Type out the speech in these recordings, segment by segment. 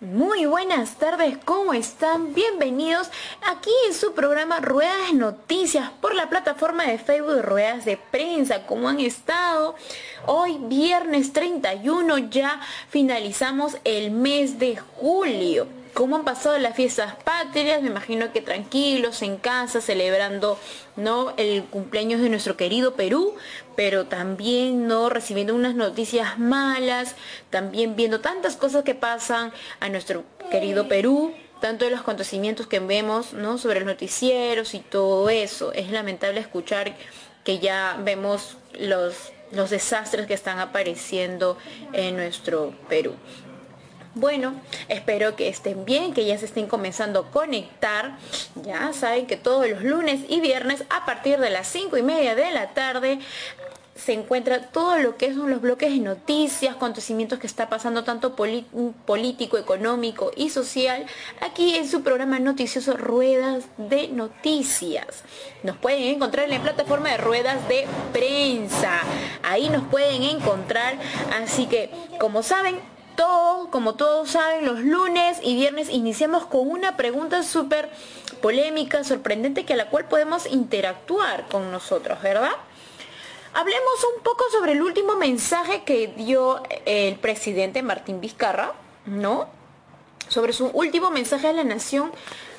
Muy buenas tardes, ¿cómo están? Bienvenidos aquí en su programa Ruedas Noticias por la plataforma de Facebook Ruedas de Prensa. ¿Cómo han estado? Hoy viernes 31 ya finalizamos el mes de julio. ¿Cómo han pasado las fiestas patrias? Me imagino que tranquilos, en casa, celebrando ¿no? el cumpleaños de nuestro querido Perú, pero también no recibiendo unas noticias malas, también viendo tantas cosas que pasan a nuestro querido Perú, tanto de los acontecimientos que vemos ¿no? sobre los noticieros y todo eso. Es lamentable escuchar que ya vemos los, los desastres que están apareciendo en nuestro Perú. Bueno, espero que estén bien, que ya se estén comenzando a conectar. Ya saben que todos los lunes y viernes a partir de las 5 y media de la tarde se encuentra todo lo que son los bloques de noticias, acontecimientos que está pasando tanto político, económico y social, aquí en su programa noticioso Ruedas de Noticias. Nos pueden encontrar en la plataforma de Ruedas de Prensa. Ahí nos pueden encontrar, así que como saben, como todos saben, los lunes y viernes iniciamos con una pregunta súper polémica, sorprendente, que a la cual podemos interactuar con nosotros, ¿verdad? Hablemos un poco sobre el último mensaje que dio el presidente Martín Vizcarra, ¿no? Sobre su último mensaje a la nación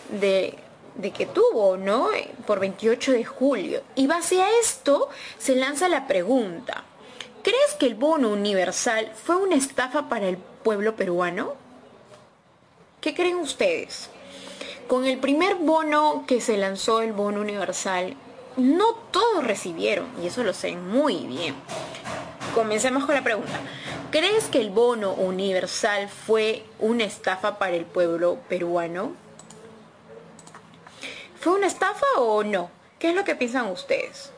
de, de que tuvo, ¿no? Por 28 de julio. Y base a esto se lanza la pregunta. ¿Crees que el bono universal fue una estafa para el pueblo peruano? ¿Qué creen ustedes? Con el primer bono que se lanzó, el bono universal, no todos recibieron, y eso lo sé muy bien. Comencemos con la pregunta. ¿Crees que el bono universal fue una estafa para el pueblo peruano? ¿Fue una estafa o no? ¿Qué es lo que piensan ustedes?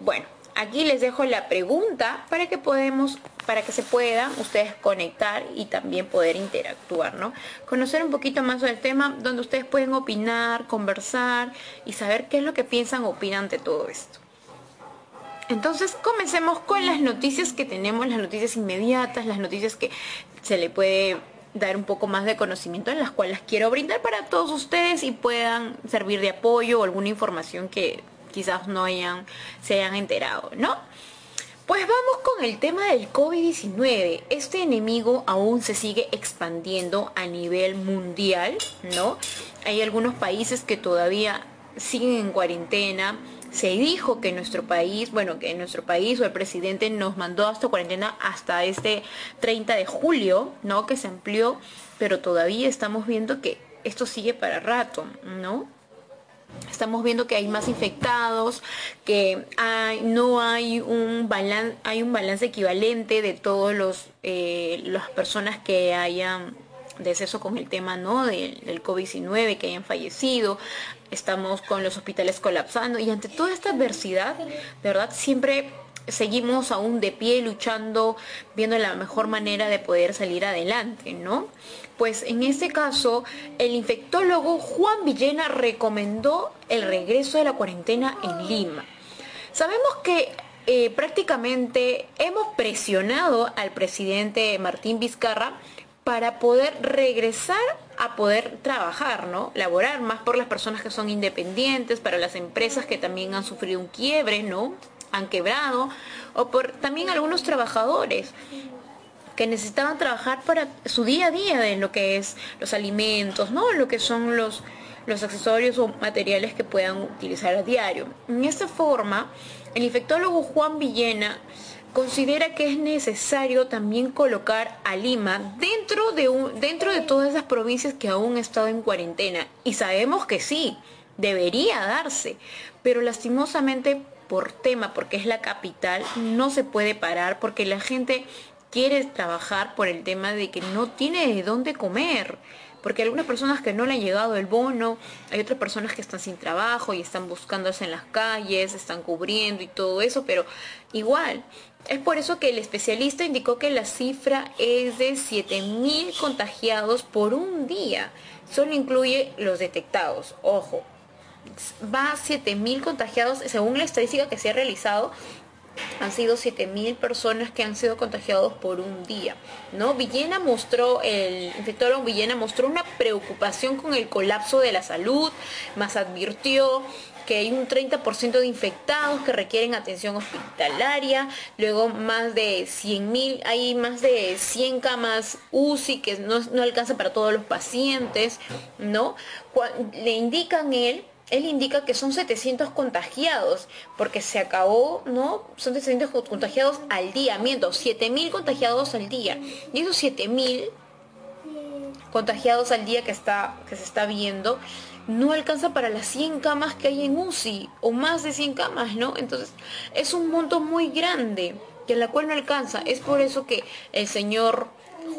Bueno, aquí les dejo la pregunta para que podemos para que se puedan ustedes conectar y también poder interactuar, ¿no? Conocer un poquito más del tema donde ustedes pueden opinar, conversar y saber qué es lo que piensan o opinan de todo esto. Entonces comencemos con las noticias que tenemos, las noticias inmediatas, las noticias que se le puede dar un poco más de conocimiento en las cuales quiero brindar para todos ustedes y puedan servir de apoyo o alguna información que quizás no hayan, se hayan enterado, ¿no? Pues vamos con el tema del COVID-19. Este enemigo aún se sigue expandiendo a nivel mundial, ¿no? Hay algunos países que todavía siguen en cuarentena. Se dijo que nuestro país, bueno, que nuestro país o el presidente nos mandó hasta cuarentena hasta este 30 de julio, ¿no? Que se amplió, pero todavía estamos viendo que esto sigue para rato, ¿no? Estamos viendo que hay más infectados, que no hay un, balance, hay un balance equivalente de todos los eh, las personas que hayan deceso con el tema ¿no? del, del COVID-19, que hayan fallecido. Estamos con los hospitales colapsando y ante toda esta adversidad, de verdad, siempre seguimos aún de pie luchando, viendo la mejor manera de poder salir adelante, ¿no? Pues en este caso, el infectólogo Juan Villena recomendó el regreso de la cuarentena en Lima. Sabemos que eh, prácticamente hemos presionado al presidente Martín Vizcarra para poder regresar a poder trabajar, ¿no? Laborar más por las personas que son independientes, para las empresas que también han sufrido un quiebre, ¿no? han quebrado, o por también algunos trabajadores que necesitaban trabajar para su día a día de lo que es los alimentos, ¿no? Lo que son los, los accesorios o materiales que puedan utilizar a diario. En esta forma, el infectólogo Juan Villena considera que es necesario también colocar a Lima dentro de, un, dentro de todas esas provincias que aún han estado en cuarentena. Y sabemos que sí, debería darse, pero lastimosamente por tema, porque es la capital, no se puede parar porque la gente quiere trabajar por el tema de que no tiene de dónde comer. Porque algunas personas que no le han llegado el bono, hay otras personas que están sin trabajo y están buscándose en las calles, están cubriendo y todo eso, pero igual. Es por eso que el especialista indicó que la cifra es de 7.000 contagiados por un día. Solo incluye los detectados. Ojo, va a 7.000 contagiados según la estadística que se ha realizado han sido 7.000 personas que han sido contagiados por un día. ¿no? Villena mostró, el infectólogo Villena mostró una preocupación con el colapso de la salud, más advirtió que hay un 30% de infectados que requieren atención hospitalaria, luego más de 100.000, hay más de 100 camas UCI que no, no alcanza para todos los pacientes, ¿no? Le indican él él indica que son 700 contagiados, porque se acabó, ¿no? Son 700 contagiados al día, miento, 7000 contagiados al día. Y esos 7000 contagiados al día que, está, que se está viendo, no alcanza para las 100 camas que hay en UCI, o más de 100 camas, ¿no? Entonces, es un monto muy grande, que en la cual no alcanza. Es por eso que el señor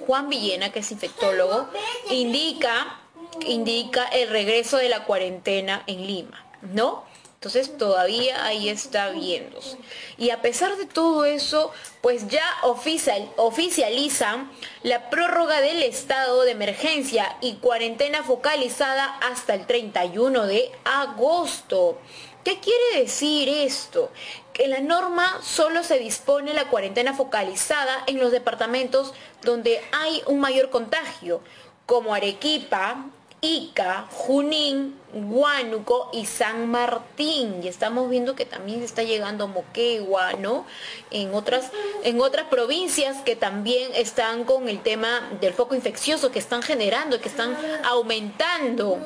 Juan Villena, que es infectólogo, indica indica el regreso de la cuarentena en Lima, ¿no? Entonces todavía ahí está viéndose. Y a pesar de todo eso, pues ya oficial, oficializan la prórroga del estado de emergencia y cuarentena focalizada hasta el 31 de agosto. ¿Qué quiere decir esto? Que en la norma solo se dispone la cuarentena focalizada en los departamentos donde hay un mayor contagio, como Arequipa, Ica, Junín, Huánuco y San Martín. Y estamos viendo que también está llegando Moquegua, ¿no? En otras, en otras provincias que también están con el tema del foco infeccioso, que están generando, que están aumentando,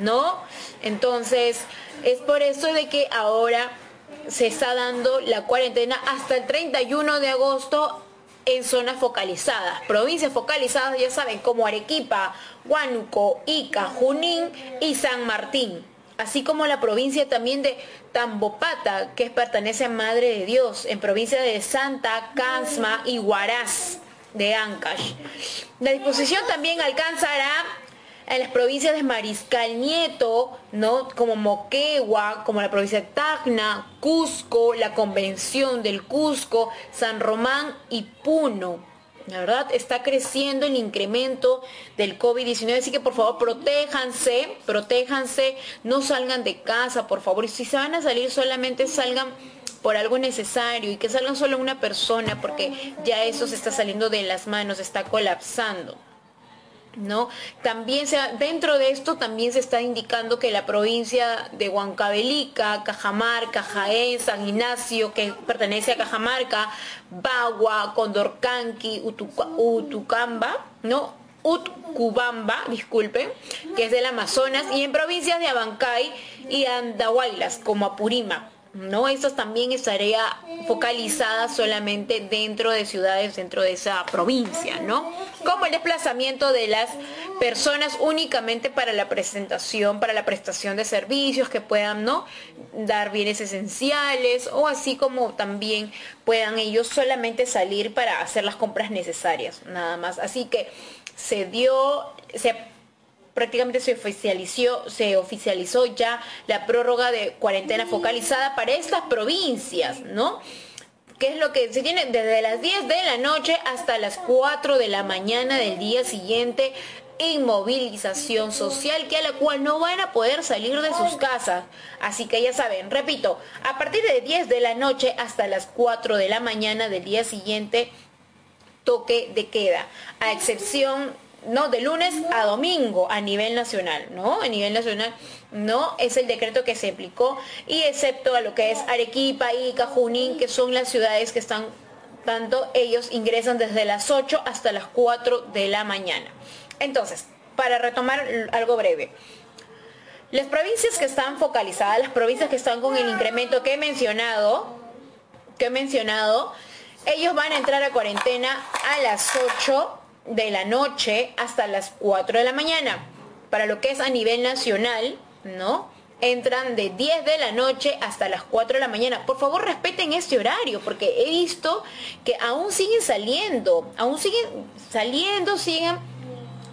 ¿no? Entonces, es por eso de que ahora se está dando la cuarentena hasta el 31 de agosto en zonas focalizadas. Provincias focalizadas, ya saben, como Arequipa, Huánuco, Ica, Junín y San Martín. Así como la provincia también de Tambopata, que pertenece a Madre de Dios, en provincia de Santa, Cansma y Huaraz de Ancash. La disposición también alcanzará en las provincias de Mariscal Nieto, ¿no? como Moquegua, como la provincia de Tacna, Cusco, la Convención del Cusco, San Román y Puno. La verdad está creciendo el incremento del COVID-19, así que por favor protéjanse, protéjanse, no salgan de casa, por favor. Y si se van a salir, solamente salgan por algo necesario y que salgan solo una persona, porque ya eso se está saliendo de las manos, está colapsando. ¿No? También se, dentro de esto también se está indicando que la provincia de Huancavelica, Cajamarca, Jaén, San Ignacio, que pertenece a Cajamarca, Bagua, Condorcanqui, Utucamba, ¿no? Utcubamba, disculpen, que es del Amazonas, y en provincias de Abancay y Andahuaylas, como Apurímac. ¿No? Eso también estaría focalizada solamente dentro de ciudades, dentro de esa provincia, ¿no? Como el desplazamiento de las personas únicamente para la presentación, para la prestación de servicios que puedan, ¿no? Dar bienes esenciales o así como también puedan ellos solamente salir para hacer las compras necesarias, nada más. Así que se dio, se prácticamente se oficializó, se oficializó ya la prórroga de cuarentena focalizada para estas provincias, ¿no? que es lo que se tiene desde las 10 de la noche hasta las 4 de la mañana del día siguiente inmovilización social que a la cual no van a poder salir de sus casas. Así que ya saben, repito, a partir de 10 de la noche hasta las 4 de la mañana del día siguiente, toque de queda, a excepción no, de lunes a domingo a nivel nacional, ¿no? A nivel nacional, ¿no? Es el decreto que se aplicó y excepto a lo que es Arequipa, y Junín, que son las ciudades que están, tanto ellos ingresan desde las 8 hasta las 4 de la mañana. Entonces, para retomar algo breve. Las provincias que están focalizadas, las provincias que están con el incremento que he mencionado, que he mencionado, ellos van a entrar a cuarentena a las 8 de la noche hasta las 4 de la mañana. Para lo que es a nivel nacional, ¿no? Entran de 10 de la noche hasta las 4 de la mañana. Por favor, respeten este horario, porque he visto que aún siguen saliendo, aún siguen saliendo, siguen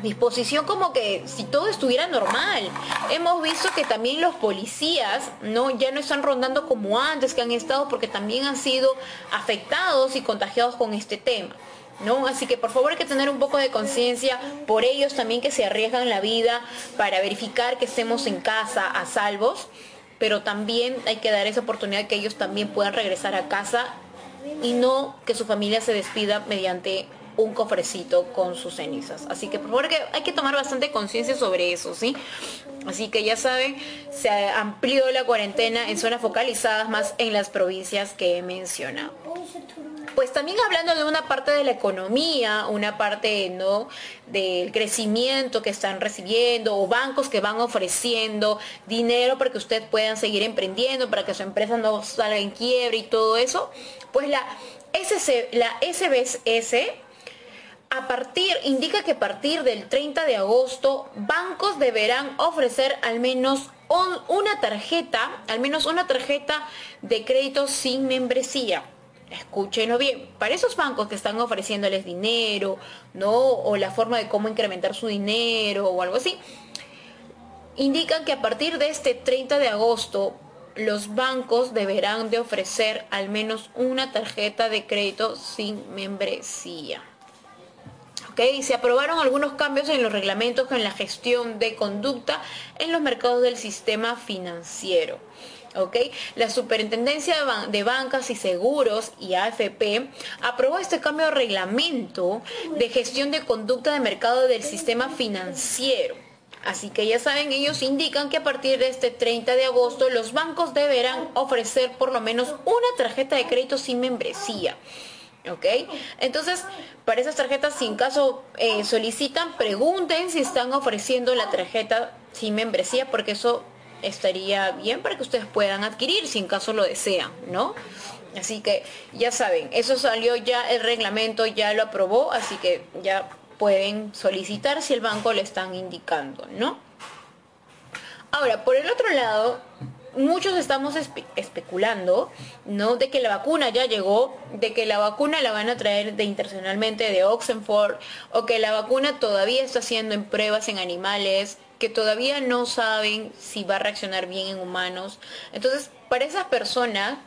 disposición como que si todo estuviera normal. Hemos visto que también los policías no ya no están rondando como antes que han estado porque también han sido afectados y contagiados con este tema. ¿No? Así que por favor hay que tener un poco de conciencia por ellos también que se arriesgan la vida para verificar que estemos en casa a salvos. pero también hay que dar esa oportunidad que ellos también puedan regresar a casa y no que su familia se despida mediante un cofrecito con sus cenizas. Así que por favor que hay que tomar bastante conciencia sobre eso, ¿sí? Así que ya saben, se amplió la cuarentena en zonas focalizadas más en las provincias que he mencionado. Pues también hablando de una parte de la economía, una parte ¿no? del crecimiento que están recibiendo o bancos que van ofreciendo dinero para que ustedes puedan seguir emprendiendo, para que su empresa no salga en quiebre y todo eso, pues la, SC, la SBS a partir, indica que a partir del 30 de agosto, bancos deberán ofrecer al menos una tarjeta, al menos una tarjeta de crédito sin membresía. Escúchenlo bien, para esos bancos que están ofreciéndoles dinero, ¿no? O la forma de cómo incrementar su dinero o algo así, indican que a partir de este 30 de agosto los bancos deberán de ofrecer al menos una tarjeta de crédito sin membresía se aprobaron algunos cambios en los reglamentos en la gestión de conducta en los mercados del sistema financiero. La Superintendencia de Bancas y Seguros y AFP aprobó este cambio de reglamento de gestión de conducta de mercado del sistema financiero. Así que ya saben, ellos indican que a partir de este 30 de agosto los bancos deberán ofrecer por lo menos una tarjeta de crédito sin membresía. ¿Ok? Entonces, para esas tarjetas, si en caso eh, solicitan, pregunten si están ofreciendo la tarjeta sin membresía, porque eso estaría bien para que ustedes puedan adquirir si en caso lo desean, ¿no? Así que ya saben, eso salió ya, el reglamento ya lo aprobó, así que ya pueden solicitar si el banco le están indicando, ¿no? Ahora, por el otro lado, muchos estamos especulando, ¿no? De que la vacuna ya llegó, de que la vacuna la van a traer de internacionalmente de Oxenford, o que la vacuna todavía está haciendo en pruebas en animales, que todavía no saben si va a reaccionar bien en humanos. Entonces, para esas personas,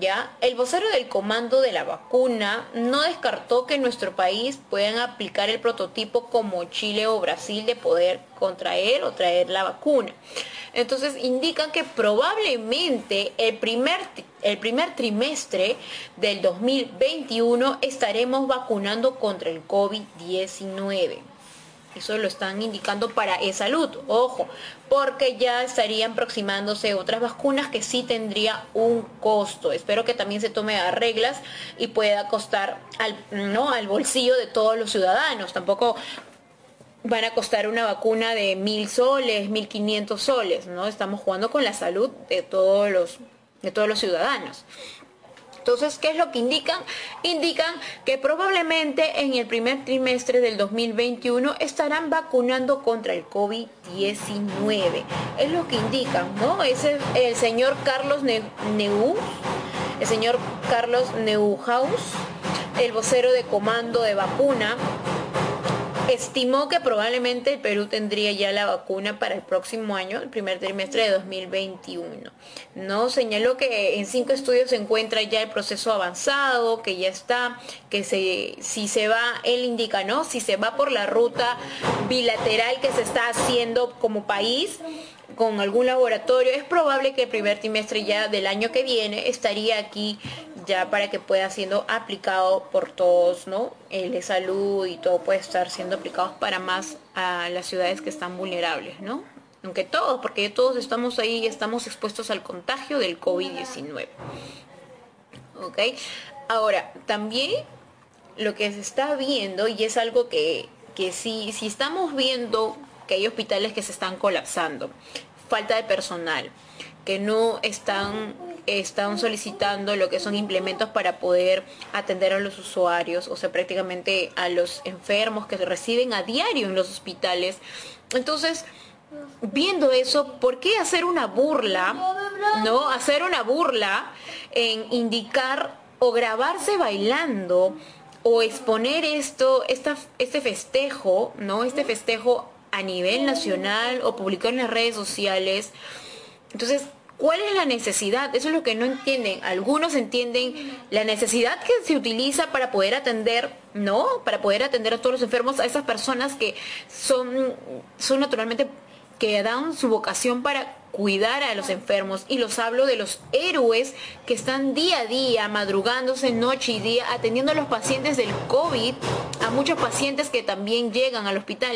ya, el vocero del comando de la vacuna no descartó que en nuestro país puedan aplicar el prototipo como Chile o Brasil de poder contraer o traer la vacuna. Entonces indican que probablemente el primer, el primer trimestre del 2021 estaremos vacunando contra el COVID-19. Eso lo están indicando para e-salud, ojo, porque ya estarían aproximándose otras vacunas que sí tendría un costo. Espero que también se tome a reglas y pueda costar al, ¿no? al bolsillo de todos los ciudadanos. Tampoco van a costar una vacuna de mil soles, mil quinientos soles, ¿no? Estamos jugando con la salud de todos los, de todos los ciudadanos. Entonces, ¿qué es lo que indican? Indican que probablemente en el primer trimestre del 2021 estarán vacunando contra el COVID-19. Es lo que indican, ¿no? Es el, señor Carlos Neu, el señor Carlos Neuhaus, el vocero de comando de vacuna, estimó que probablemente el Perú tendría ya la vacuna para el próximo año, el primer trimestre de 2021. No señaló que en cinco estudios se encuentra ya el proceso avanzado, que ya está, que si se va, él indica, ¿no? Si se va por la ruta bilateral que se está haciendo como país, con algún laboratorio, es probable que el primer trimestre ya del año que viene estaría aquí ya para que pueda siendo aplicado por todos, ¿no? El de salud y todo puede estar siendo aplicado para más a las ciudades que están vulnerables, ¿no? Aunque todos, porque todos estamos ahí y estamos expuestos al contagio del COVID-19. ¿Ok? Ahora, también lo que se está viendo, y es algo que, que sí, si estamos viendo que hay hospitales que se están colapsando, falta de personal, que no están están solicitando lo que son implementos para poder atender a los usuarios, o sea, prácticamente a los enfermos que se reciben a diario en los hospitales. Entonces, viendo eso, ¿por qué hacer una burla? ¿No? Hacer una burla en indicar o grabarse bailando o exponer esto, esta, este festejo, ¿no? Este festejo a nivel nacional o publicar en las redes sociales. Entonces, ¿Cuál es la necesidad? Eso es lo que no entienden. Algunos entienden la necesidad que se utiliza para poder atender, ¿no? Para poder atender a todos los enfermos, a esas personas que son, son naturalmente, que dan su vocación para cuidar a los enfermos y los hablo de los héroes que están día a día madrugándose noche y día atendiendo a los pacientes del COVID, a muchos pacientes que también llegan al hospital.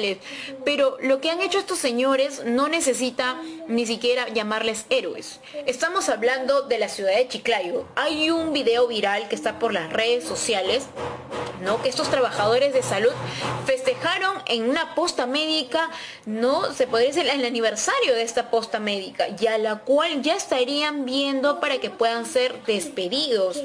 Pero lo que han hecho estos señores no necesita ni siquiera llamarles héroes. Estamos hablando de la ciudad de Chiclayo. Hay un video viral que está por las redes sociales, ¿no? Que estos trabajadores de salud festejaron en una posta médica, ¿no? Se podría decir el aniversario de esta posta médica, y a la cual ya estarían viendo para que puedan ser despedidos.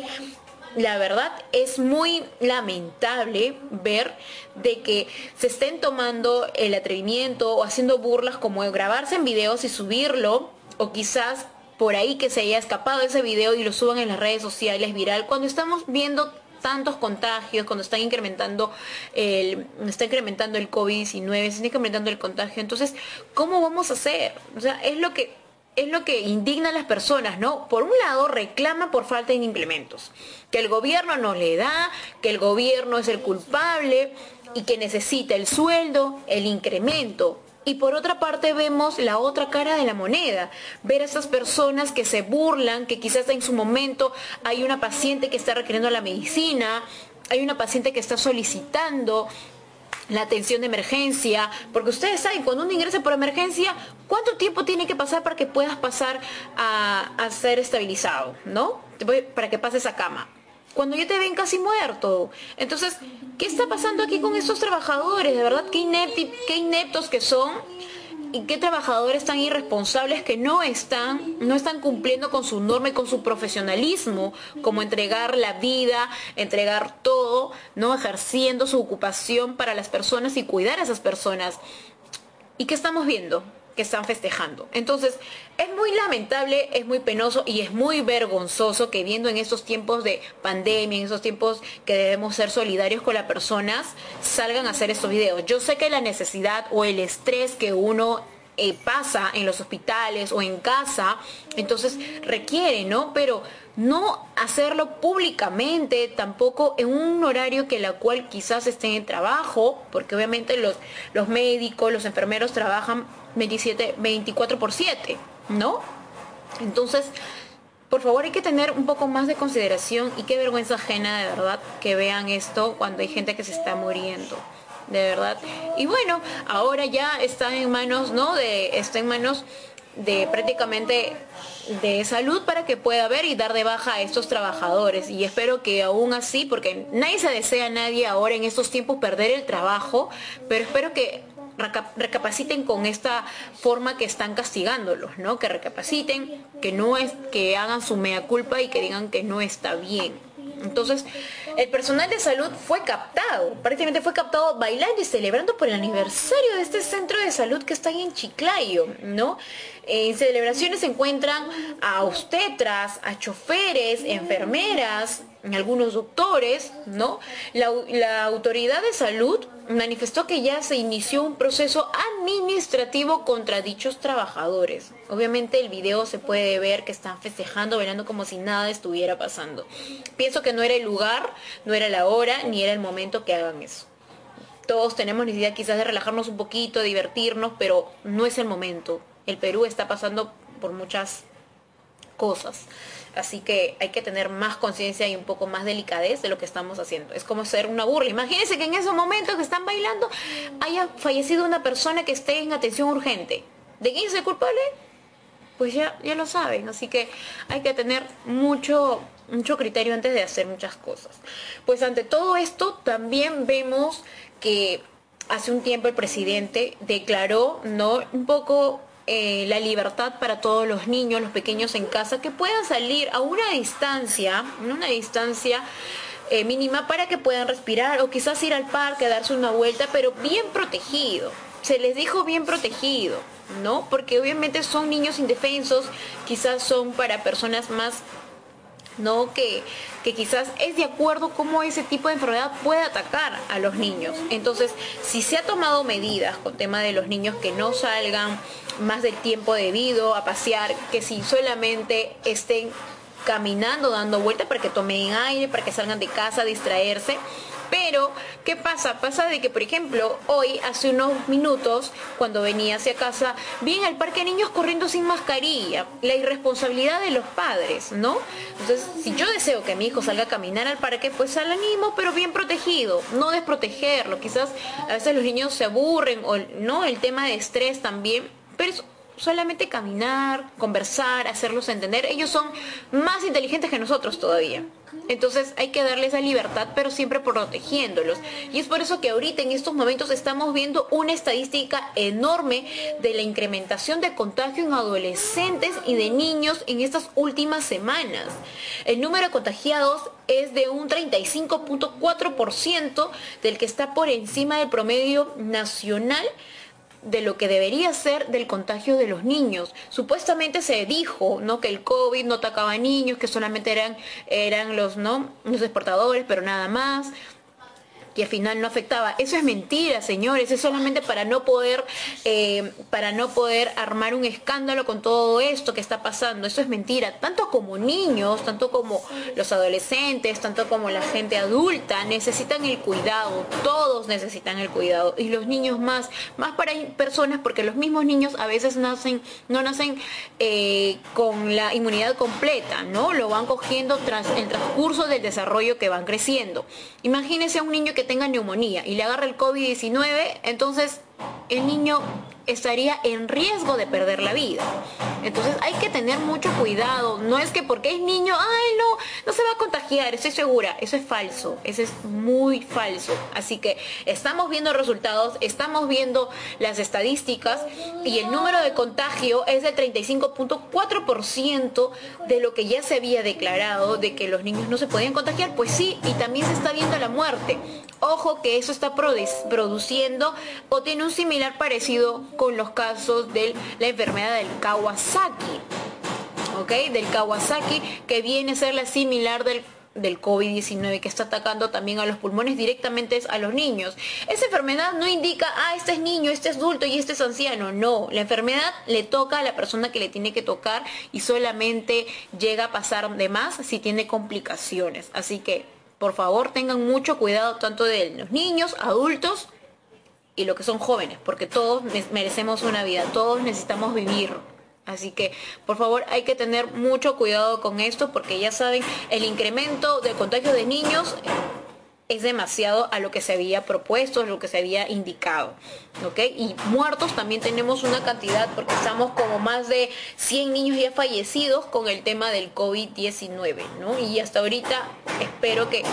La verdad es muy lamentable ver de que se estén tomando el atrevimiento o haciendo burlas como grabarse en videos y subirlo o quizás por ahí que se haya escapado ese video y lo suban en las redes sociales viral cuando estamos viendo tantos contagios, cuando están incrementando el, está incrementando el COVID-19, se está incrementando el contagio. Entonces, ¿cómo vamos a hacer? O sea, es lo que es lo que indigna a las personas, ¿no? Por un lado, reclama por falta de implementos, que el gobierno no le da, que el gobierno es el culpable y que necesita el sueldo, el incremento. Y por otra parte vemos la otra cara de la moneda, ver a esas personas que se burlan, que quizás en su momento hay una paciente que está requiriendo la medicina, hay una paciente que está solicitando la atención de emergencia, porque ustedes saben, cuando uno ingresa por emergencia, ¿cuánto tiempo tiene que pasar para que puedas pasar a, a ser estabilizado, ¿no? Para que pases a cama cuando ya te ven casi muerto. Entonces, ¿qué está pasando aquí con estos trabajadores? De verdad, qué, qué ineptos que son y qué trabajadores tan irresponsables que no están, no están cumpliendo con su norma y con su profesionalismo, como entregar la vida, entregar todo, no ejerciendo su ocupación para las personas y cuidar a esas personas. ¿Y qué estamos viendo? Que están festejando. Entonces, es muy lamentable, es muy penoso y es muy vergonzoso que viendo en estos tiempos de pandemia, en esos tiempos que debemos ser solidarios con las personas, salgan a hacer estos videos. Yo sé que la necesidad o el estrés que uno eh, pasa en los hospitales o en casa, entonces requiere, ¿no? Pero no hacerlo públicamente, tampoco en un horario que la cual quizás esté en trabajo, porque obviamente los, los médicos, los enfermeros trabajan 27, 24 por 7, ¿no? Entonces, por favor hay que tener un poco más de consideración y qué vergüenza ajena de verdad que vean esto cuando hay gente que se está muriendo de verdad y bueno ahora ya está en manos no de está en manos de prácticamente de salud para que pueda ver y dar de baja a estos trabajadores. Y espero que aún así, porque nadie se desea a nadie ahora en estos tiempos perder el trabajo, pero espero que recapaciten con esta forma que están castigándolos, ¿no? Que recapaciten, que no es, que hagan su mea culpa y que digan que no está bien. Entonces, el personal de salud fue captado, prácticamente fue captado bailando y celebrando por el aniversario de este centro de salud que está ahí en Chiclayo, ¿no? En celebraciones se encuentran a obstetras, a choferes, enfermeras, algunos doctores, ¿no? La, la, autoridad de salud manifestó que ya se inició un proceso administrativo contra dichos trabajadores. Obviamente el video se puede ver que están festejando, bailando como si nada estuviera pasando. Pienso que no era el lugar, no era la hora, ni era el momento que hagan eso. Todos tenemos necesidad quizás de relajarnos un poquito, de divertirnos, pero no es el momento. El Perú está pasando por muchas cosas. Así que hay que tener más conciencia y un poco más delicadez de lo que estamos haciendo. Es como ser una burla. Imagínense que en esos momentos que están bailando haya fallecido una persona que esté en atención urgente. ¿De quién es el culpable? Pues ya, ya lo saben. Así que hay que tener mucho, mucho criterio antes de hacer muchas cosas. Pues ante todo esto también vemos que hace un tiempo el presidente declaró no un poco eh, la libertad para todos los niños, los pequeños en casa, que puedan salir a una distancia, una distancia eh, mínima para que puedan respirar o quizás ir al parque, darse una vuelta, pero bien protegido. Se les dijo bien protegido, ¿no? Porque obviamente son niños indefensos, quizás son para personas más ¿no? Que, que quizás es de acuerdo cómo ese tipo de enfermedad puede atacar a los niños. Entonces, si se ha tomado medidas con tema de los niños que no salgan más del tiempo debido a pasear, que si solamente estén caminando, dando vueltas para que tomen aire, para que salgan de casa, distraerse, Pero, ¿qué pasa? Pasa de que, por ejemplo, hoy, hace unos minutos, cuando venía hacia casa, vi en el parque niños corriendo sin mascarilla. La irresponsabilidad de los padres, ¿no? Entonces, si yo deseo que mi hijo salga a caminar al parque, pues al animo, pero bien protegido, no desprotegerlo. Quizás a veces los niños se aburren, o no, el tema de estrés también, pero solamente caminar, conversar, hacerlos entender. Ellos son más inteligentes que nosotros todavía. Entonces hay que darles esa libertad, pero siempre protegiéndolos. Y es por eso que ahorita en estos momentos estamos viendo una estadística enorme de la incrementación de contagio en adolescentes y de niños en estas últimas semanas. El número de contagiados es de un 35.4% del que está por encima del promedio nacional de lo que debería ser del contagio de los niños. Supuestamente se dijo, ¿no? Que el COVID no atacaba a niños, que solamente eran, eran los, ¿no? Los exportadores, pero nada más que al final no afectaba. Eso es mentira, señores, es solamente para no poder, eh, para no poder armar un escándalo con todo esto que está pasando. Eso es mentira. Tanto como niños, tanto como los adolescentes, tanto como la gente adulta, necesitan el cuidado. Todos necesitan el cuidado. Y los niños más, más para personas, porque los mismos niños a veces nacen, no nacen eh, con la inmunidad completa, ¿no? Lo van cogiendo tras el transcurso del desarrollo que van creciendo. Imagínense a un niño que tenga neumonía y le agarra el COVID-19, entonces el niño estaría en riesgo de perder la vida. Entonces hay que tener mucho cuidado. No es que porque es niño, ay no, no se va a contagiar, estoy segura. Eso es falso, eso es muy falso. Así que estamos viendo resultados, estamos viendo las estadísticas y el número de contagio es del 35.4% de lo que ya se había declarado de que los niños no se podían contagiar. Pues sí, y también se está viendo la muerte. Ojo que eso está produciendo o tiene un similar parecido con los casos de la enfermedad del Kawasaki. ¿Ok? Del Kawasaki, que viene a ser la similar del del COVID-19 que está atacando también a los pulmones directamente a los niños. Esa enfermedad no indica, ah, este es niño, este es adulto y este es anciano. No, la enfermedad le toca a la persona que le tiene que tocar y solamente llega a pasar de más si tiene complicaciones. Así que, por favor, tengan mucho cuidado tanto de los niños, adultos y lo que son jóvenes, porque todos merecemos una vida, todos necesitamos vivir. Así que, por favor, hay que tener mucho cuidado con esto, porque ya saben, el incremento de contagio de niños es demasiado a lo que se había propuesto, a lo que se había indicado. ¿ok? Y muertos también tenemos una cantidad porque estamos como más de 100 niños ya fallecidos con el tema del COVID-19. ¿no? Y hasta ahorita espero que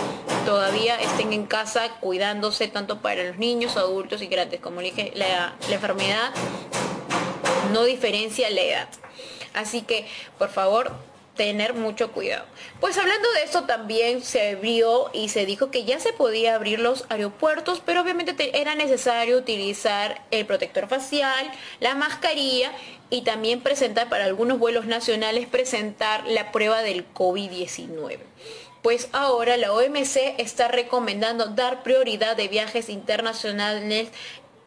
todavía estén en casa cuidándose tanto para los niños, adultos y grandes. Como dije, la enfermedad no diferencia la edad. Así que, por favor, tener mucho cuidado. Pues hablando de esto también se abrió y se dijo que ya se podía abrir los aeropuertos, pero obviamente era necesario utilizar el protector facial, la mascarilla y también presentar para algunos vuelos nacionales presentar la prueba del COVID-19 pues ahora la OMC está recomendando dar prioridad de viajes internacionales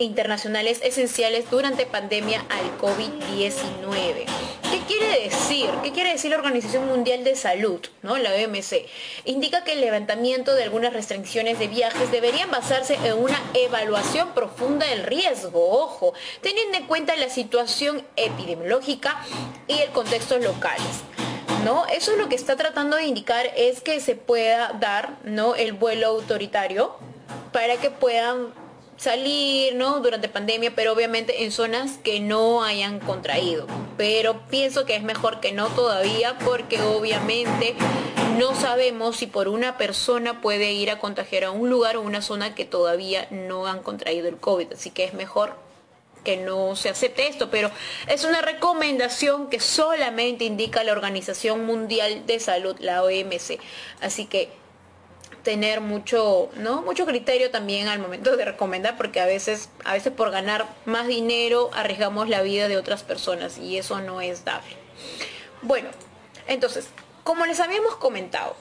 internacionales esenciales durante pandemia al COVID-19. ¿Qué quiere decir? ¿Qué quiere decir la Organización Mundial de Salud, ¿no? la OMC? Indica que el levantamiento de algunas restricciones de viajes deberían basarse en una evaluación profunda del riesgo, ojo, teniendo en cuenta la situación epidemiológica y el contexto locales. ¿No? Eso es lo que está tratando de indicar es que se pueda dar ¿no? el vuelo autoritario para que puedan salir, ¿no? Durante pandemia, pero obviamente en zonas que no hayan contraído. Pero pienso que es mejor que no todavía porque obviamente no sabemos si por una persona puede ir a contagiar a un lugar o una zona que todavía no han contraído el COVID. Así que es mejor que no se acepte esto, pero es una recomendación que solamente indica la Organización Mundial de Salud, la OMC. Así que tener mucho, ¿no? Mucho criterio también al momento de recomendar, porque a veces, a veces por ganar más dinero arriesgamos la vida de otras personas y eso no es dable. Bueno, entonces, como les habíamos comentado,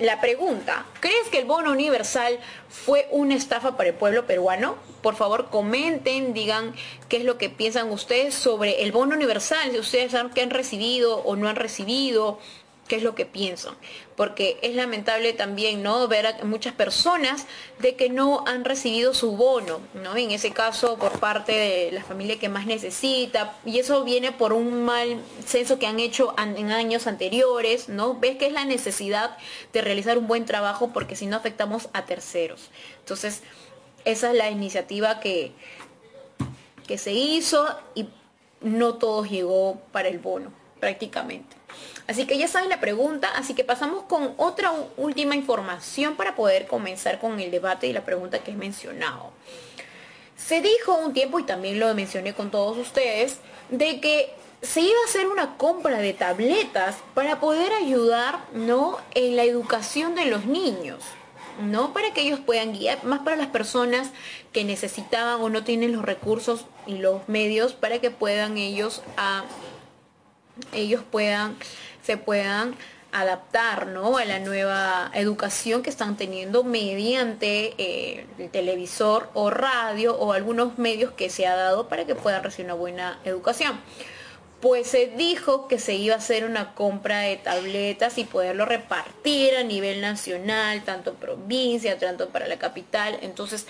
la pregunta, ¿crees que el bono universal fue una estafa para el pueblo peruano? Por favor, comenten, digan qué es lo que piensan ustedes sobre el bono universal, si ustedes saben que han recibido o no han recibido, qué es lo que piensan, porque es lamentable también no ver a muchas personas de que no han recibido su bono, ¿no? En ese caso por parte de la familia que más necesita y eso viene por un mal censo que han hecho en años anteriores, ¿no? Ves que es la necesidad de realizar un buen trabajo porque si no afectamos a terceros. Entonces, esa es la iniciativa que que se hizo y no todo llegó para el bono, prácticamente. Así que ya saben la pregunta, así que pasamos con otra última información para poder comenzar con el debate y la pregunta que he mencionado. Se dijo un tiempo, y también lo mencioné con todos ustedes, de que se iba a hacer una compra de tabletas para poder ayudar ¿no? en la educación de los niños. ¿no? Para que ellos puedan guiar, más para las personas que necesitaban o no tienen los recursos y los medios para que puedan ellos a ellos puedan se puedan adaptar ¿no? a la nueva educación que están teniendo mediante eh, el televisor o radio o algunos medios que se ha dado para que puedan recibir una buena educación. Pues se dijo que se iba a hacer una compra de tabletas y poderlo repartir a nivel nacional, tanto provincia, tanto para la capital. Entonces,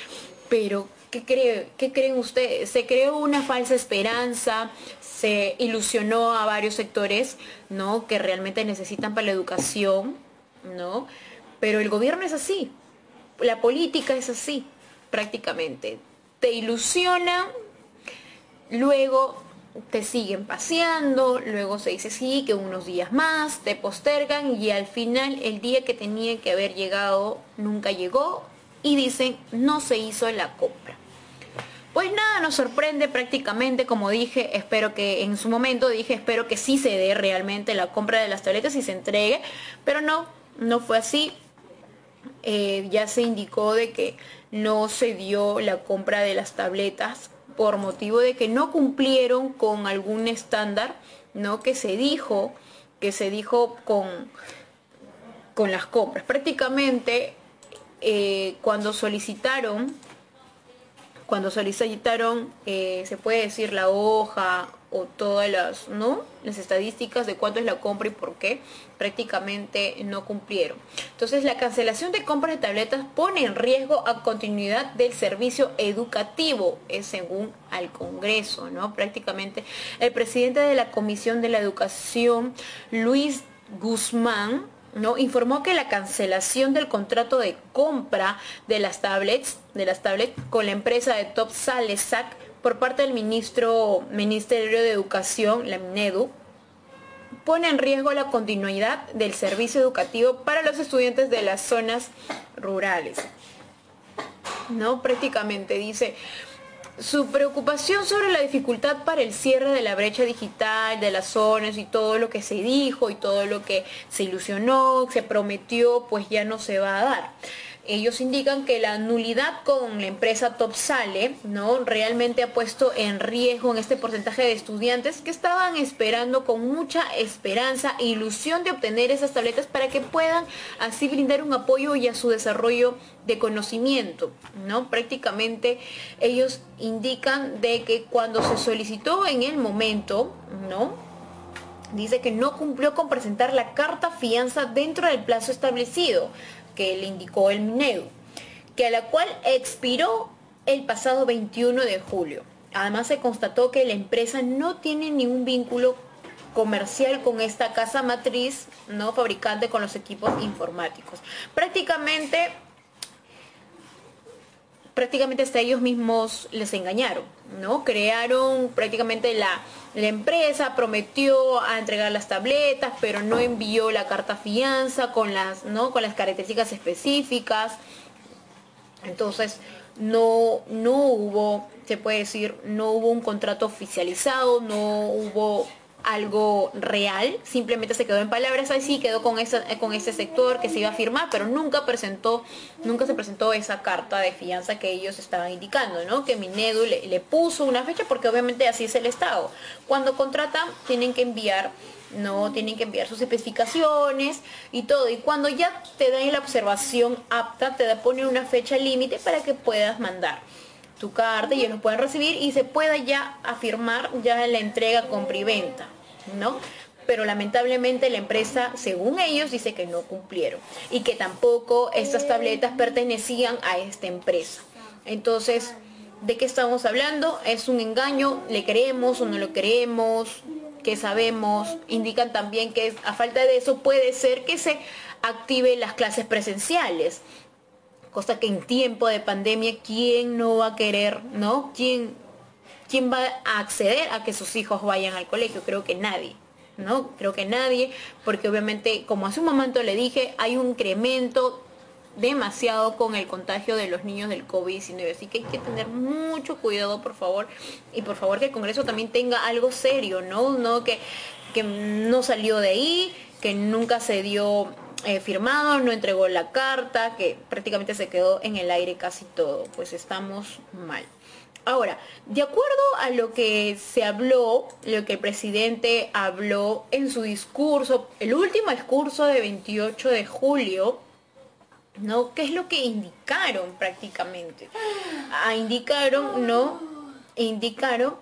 pero ¿qué, cree, ¿qué creen ustedes? Se creó una falsa esperanza, se ilusionó a varios sectores, ¿no? Que realmente necesitan para la educación, ¿no? Pero el gobierno es así, la política es así, prácticamente. Te ilusiona, luego te siguen paseando, luego se dice sí, que unos días más, te postergan y al final el día que tenía que haber llegado nunca llegó y dicen no se hizo la compra. Pues nada, nos sorprende prácticamente, como dije, espero que en su momento dije, espero que sí se dé realmente la compra de las tabletas y se entregue, pero no, no fue así. Eh, ya se indicó de que no se dio la compra de las tabletas por motivo de que no cumplieron con algún estándar, ¿no? Que se dijo, que se dijo con, con las compras. Prácticamente eh, cuando solicitaron cuando solicitaron, eh, se puede decir la hoja o todas las, ¿no? Las estadísticas de cuánto es la compra y por qué, prácticamente no cumplieron. Entonces la cancelación de compras de tabletas pone en riesgo a continuidad del servicio educativo, es según al Congreso, ¿no? Prácticamente el presidente de la Comisión de la Educación, Luis Guzmán, ¿no? informó que la cancelación del contrato de compra de las tablets, de las tablets con la empresa de Top Salesac por parte del ministro, Ministerio de Educación, la MINEDU, pone en riesgo la continuidad del servicio educativo para los estudiantes de las zonas rurales. ¿No? Prácticamente dice, su preocupación sobre la dificultad para el cierre de la brecha digital, de las zonas y todo lo que se dijo y todo lo que se ilusionó, se prometió, pues ya no se va a dar ellos indican que la nulidad con la empresa Topsale, ¿no? Realmente ha puesto en riesgo en este porcentaje de estudiantes que estaban esperando con mucha esperanza e ilusión de obtener esas tabletas para que puedan así brindar un apoyo y a su desarrollo de conocimiento, ¿no? Prácticamente ellos indican de que cuando se solicitó en el momento, ¿no? Dice que no cumplió con presentar la carta fianza dentro del plazo establecido que le indicó el Minedu, que a la cual expiró el pasado 21 de julio. Además se constató que la empresa no tiene ningún vínculo comercial con esta casa matriz, no fabricante con los equipos informáticos. Prácticamente prácticamente hasta ellos mismos les engañaron, ¿no? Crearon prácticamente la, la empresa, prometió a entregar las tabletas, pero no envió la carta fianza con las, ¿no? Con las características específicas. Entonces, no, no hubo, se puede decir, no hubo un contrato oficializado, no hubo algo real, simplemente se quedó en palabras así, quedó con esa, con ese sector que se iba a firmar, pero nunca presentó, nunca se presentó esa carta de fianza que ellos estaban indicando, ¿no? Que Minedu le, le puso una fecha porque obviamente así es el Estado. Cuando contratan tienen que enviar no tienen que enviar sus especificaciones y todo. Y cuando ya te dan la observación apta, te pone una fecha límite para que puedas mandar tu carta y ellos lo pueden recibir y se pueda ya afirmar ya la entrega compra y venta. ¿no? pero lamentablemente la empresa, según ellos, dice que no cumplieron y que tampoco estas tabletas pertenecían a esta empresa. Entonces, ¿de qué estamos hablando? ¿Es un engaño? ¿Le creemos o no lo creemos? ¿Qué sabemos? Indican también que a falta de eso puede ser que se active las clases presenciales. Cosa que en tiempo de pandemia, ¿quién no va a querer, no? ¿Quién, quién va a acceder a que sus hijos vayan al colegio? Creo que nadie. ¿no? Creo que nadie, porque obviamente, como hace un momento le dije, hay un incremento demasiado con el contagio de los niños del COVID-19. Así que hay que tener mucho cuidado, por favor. Y por favor que el Congreso también tenga algo serio, ¿no? No que, que no salió de ahí, que nunca se dio eh, firmado, no entregó la carta, que prácticamente se quedó en el aire casi todo. Pues estamos mal. Ahora, de acuerdo a lo que se habló, lo que el presidente habló en su discurso, el último discurso de 28 de julio, ¿no? ¿Qué es lo que indicaron prácticamente? Ah, indicaron, ¿no? Indicaron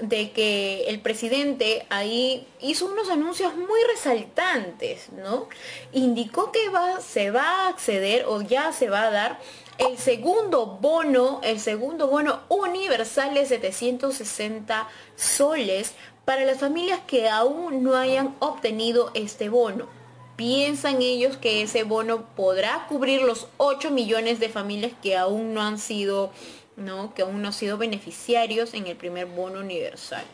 de que el presidente ahí hizo unos anuncios muy resaltantes, ¿no? Indicó que va, se va a acceder o ya se va a dar el segundo bono, el segundo bono universal de 760 soles para las familias que aún no hayan obtenido este bono. ¿Piensan ellos que ese bono podrá cubrir los 8 millones de familias que aún no han sido, ¿no? que aún no han sido beneficiarios en el primer bono universal?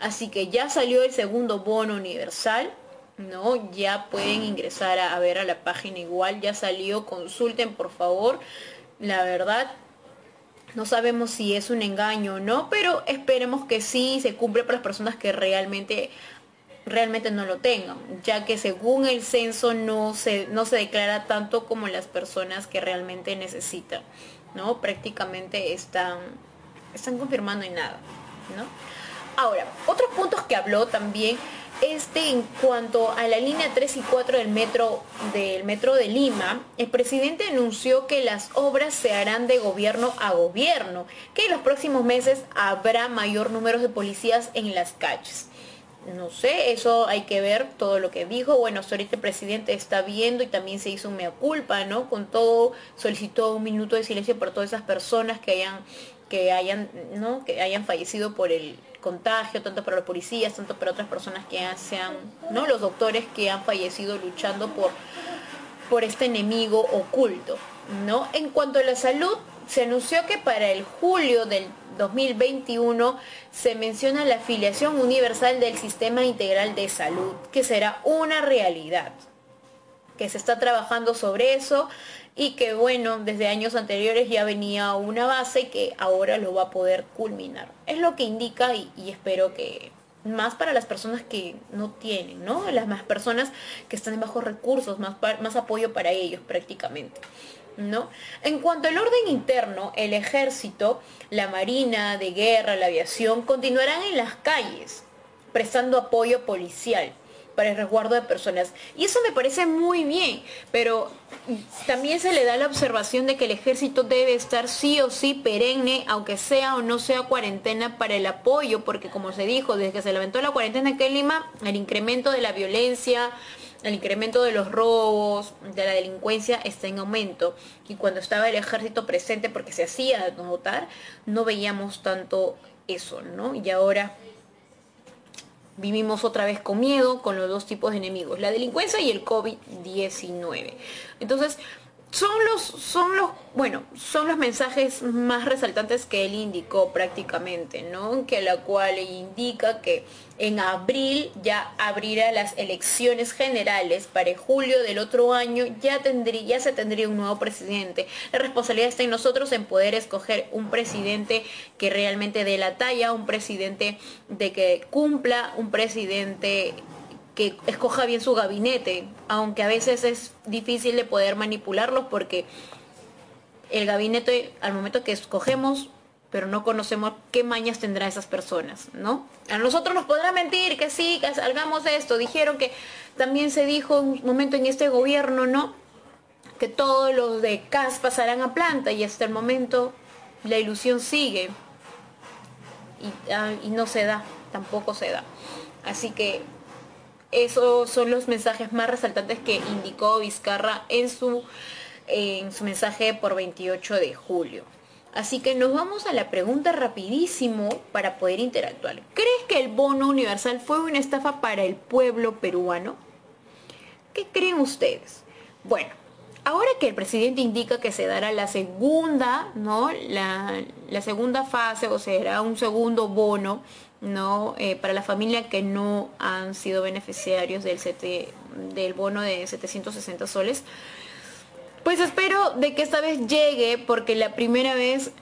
Así que ya salió el segundo bono universal, ¿no? Ya pueden ingresar a, ver a la página igual, ya salió, consulten por favor la verdad, no sabemos si es un engaño o no, pero esperemos que sí se cumple para las personas que realmente realmente no lo tengan, ya que según el censo no se, no se declara tanto como las personas que realmente necesitan, ¿no? Prácticamente están, están confirmando y nada, ¿no? Ahora, otros puntos que habló también en cuanto a la línea 3 y 4 del metro, del metro de Lima, el presidente anunció que las obras se harán de gobierno a gobierno, que en los próximos meses habrá mayor número de policías en las calles. No sé, eso hay que ver todo lo que dijo. Bueno, ahorita el presidente está viendo y también se hizo un mea culpa, ¿no? Con todo, solicitó un minuto de silencio por todas esas personas que hayan, que hayan, ¿no? Que hayan fallecido por el contagio, tanto para los policías, tanto para otras personas que sean, ¿no? Los doctores que han fallecido luchando por, por este enemigo oculto, ¿no? En cuanto a la salud, se anunció que para el julio del 2021 se menciona la afiliación universal del Sistema Integral de Salud, que será una realidad, que se está trabajando sobre eso y que bueno, desde años anteriores ya venía una base y que ahora lo va a poder culminar. Es lo que indica y, espero que más para las personas que no tienen, ¿no? Las más personas que están en bajos recursos, más, más apoyo para ellos prácticamente. ¿No? En cuanto al orden interno, el ejército, la marina de guerra, la aviación continuarán en las calles prestando apoyo policial para el resguardo de personas. Y eso me parece muy bien, pero también se le da la observación de que el ejército debe estar sí o sí perenne, aunque sea o no sea cuarentena para el apoyo, porque como se dijo, desde que se levantó la cuarentena aquí en Lima, el incremento de la violencia, el incremento de los robos, de la delincuencia está en aumento. Y cuando estaba el ejército presente, porque se hacía notar, no veíamos tanto eso, ¿no? Y ahora vivimos otra vez con miedo con los dos tipos de enemigos, la delincuencia y el COVID-19. Entonces, son los, son los, bueno, son los mensajes más resaltantes que él indicó prácticamente, ¿no? Que la cual indica que en abril ya abrirá las elecciones generales para julio del otro año ya tendría, ya se tendría un nuevo presidente. La responsabilidad está en nosotros en poder escoger un presidente que realmente dé la talla, un presidente de que cumpla, un presidente que escoja bien su gabinete, aunque a veces es difícil de poder manipularlos porque el gabinete al momento que escogemos, pero no conocemos qué mañas tendrá esas personas, ¿no? A nosotros nos podrá mentir que sí, que salgamos de esto. Dijeron que también se dijo un momento en este gobierno, ¿no? Que todos los de CAS pasarán a planta y hasta el momento la ilusión sigue y, ah, y no se da, tampoco se da. Así que esos son los mensajes más resaltantes que indicó Vizcarra en su, en su mensaje por 28 de julio. Así que nos vamos a la pregunta rapidísimo para poder interactuar. ¿Crees que el bono universal fue una estafa para el pueblo peruano? ¿Qué creen ustedes? Bueno, ahora que el presidente indica que se dará la segunda, ¿no? La, segunda fase o será un segundo bono, ¿no? Eh, para la familia que no han sido beneficiarios del, del bono de 760 soles. Pues espero de que esta vez llegue porque la primera vez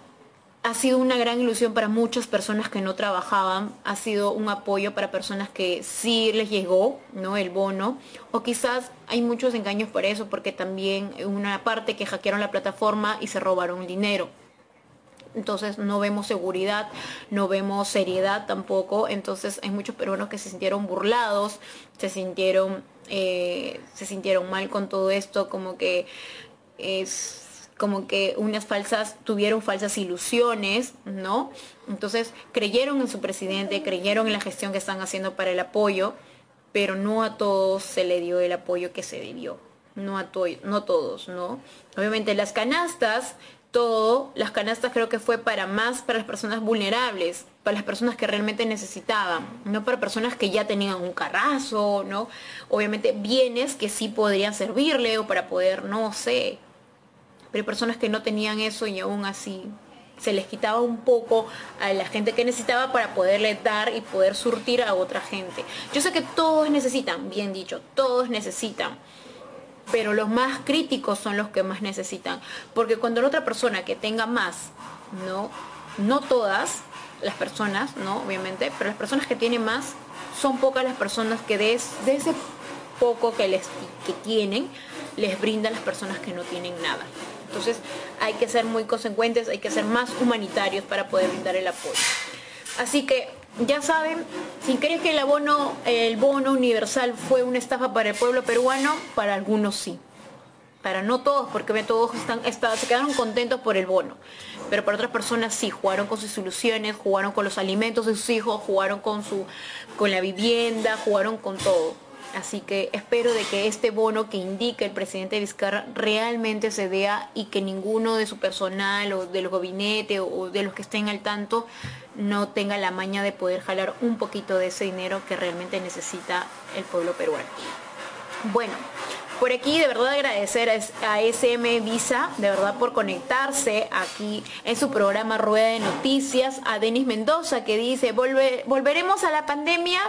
ha sido una gran ilusión para muchas personas que no trabajaban, ha sido un apoyo para personas que sí les llegó, ¿no? El bono, o quizás hay muchos engaños por eso, porque también una parte que hackearon la plataforma y se robaron el dinero. Entonces no vemos seguridad, no vemos seriedad tampoco. Entonces hay muchos peruanos que se sintieron burlados, se sintieron, eh, se sintieron mal con todo esto, como que es como que unas falsas, tuvieron falsas ilusiones, ¿no? Entonces creyeron en su presidente, creyeron en la gestión que están haciendo para el apoyo, pero no a todos se le dio el apoyo que se debió. No a no todos, ¿no? Obviamente las canastas, todo, las canastas creo que fue para más para las personas vulnerables, para las personas que realmente necesitaban, no para personas que ya tenían un carrazo, ¿no? Obviamente bienes que sí podrían servirle o para poder, no sé, pero personas que no tenían eso y aún así se les quitaba un poco a la gente que necesitaba para poderle dar y poder surtir a otra gente. Yo sé que todos necesitan, bien dicho, todos necesitan, pero los más críticos son los que más necesitan, porque cuando la otra persona que tenga más, no, no todas las personas, no, obviamente, pero las personas que tienen más son pocas las personas que de, de ese poco que les que tienen les brindan las personas que no tienen nada. Entonces hay que ser muy consecuentes, hay que ser más humanitarios para poder brindar el apoyo. Así que ya saben, si crees que el abono, el bono universal fue una estafa para el pueblo peruano, para algunos sí. Para no todos, porque todos están, se quedaron contentos por el bono. Pero para otras personas sí, jugaron con sus soluciones, jugaron con los alimentos de sus hijos, jugaron con su, con la vivienda, jugaron con todo. Así que espero de que este bono que indica el presidente Vizcarra realmente se vea y que ninguno de su personal o del gabinete o de los que estén al tanto no tenga la maña de poder jalar un poquito de ese dinero que realmente necesita el pueblo peruano. Bueno, por aquí de verdad agradecer a SM Visa, de verdad por conectarse aquí en su programa Rueda de Noticias, a Denis Mendoza que dice, volveremos a la pandemia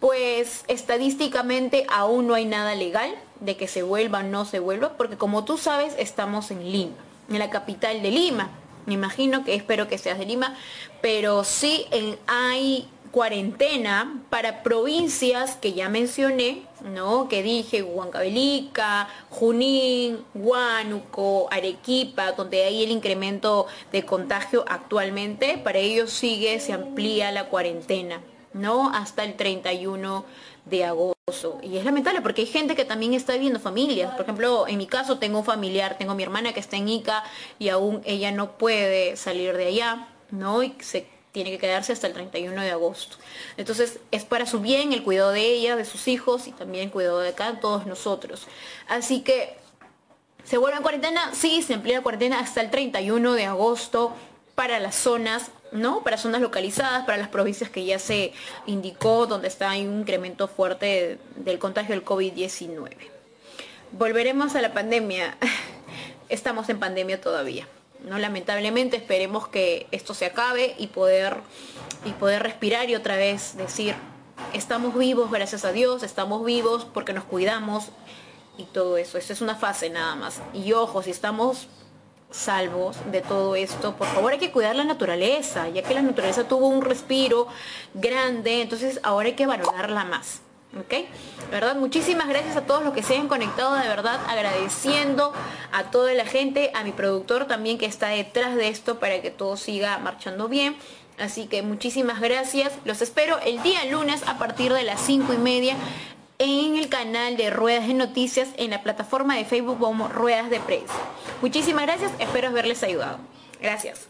pues estadísticamente aún no hay nada legal de que se vuelva o no se vuelva, porque como tú sabes, estamos en Lima, en la capital de Lima. Me imagino que espero que seas de Lima, pero sí hay cuarentena para provincias que ya mencioné, ¿no? Que dije Huancavelica, Junín, Huánuco, Arequipa, donde hay el incremento de contagio actualmente, para ellos sigue, se amplía la cuarentena. ¿no? Hasta el 31 de agosto. Y es lamentable porque hay gente que también está viviendo familias. Por ejemplo, en mi caso tengo un familiar, tengo mi hermana que está en Ica y aún ella no puede salir de allá, ¿no? Y se tiene que quedarse hasta el 31 de agosto. Entonces es para su bien el cuidado de ella, de sus hijos y también el cuidado de acá, todos nosotros. Así que, ¿se vuelve en cuarentena? Sí, se amplía la cuarentena hasta el 31 de agosto para las zonas ¿no? Para zonas localizadas, para las provincias que ya se indicó donde está un incremento fuerte del contagio del COVID-19. Volveremos a la pandemia. Estamos en pandemia todavía. ¿no? Lamentablemente esperemos que esto se acabe y poder, y poder respirar y otra vez decir, estamos vivos gracias a Dios, estamos vivos porque nos cuidamos y todo eso. Esto es una fase nada más. Y ojo, si estamos salvos de todo esto, por favor hay que cuidar la naturaleza, ya que la naturaleza tuvo un respiro grande, entonces ahora hay que valorarla más. ¿Ok? ¿Verdad? Muchísimas gracias a todos los que se han conectado, de verdad, agradeciendo a toda la gente, a mi productor también que está detrás de esto para que todo siga marchando bien. Así que muchísimas gracias. Los espero el día lunes a partir de las 5 y media en el canal de Ruedas de Noticias en la plataforma de Facebook como Ruedas de Prensa. Muchísimas gracias, espero haberles ayudado. Gracias.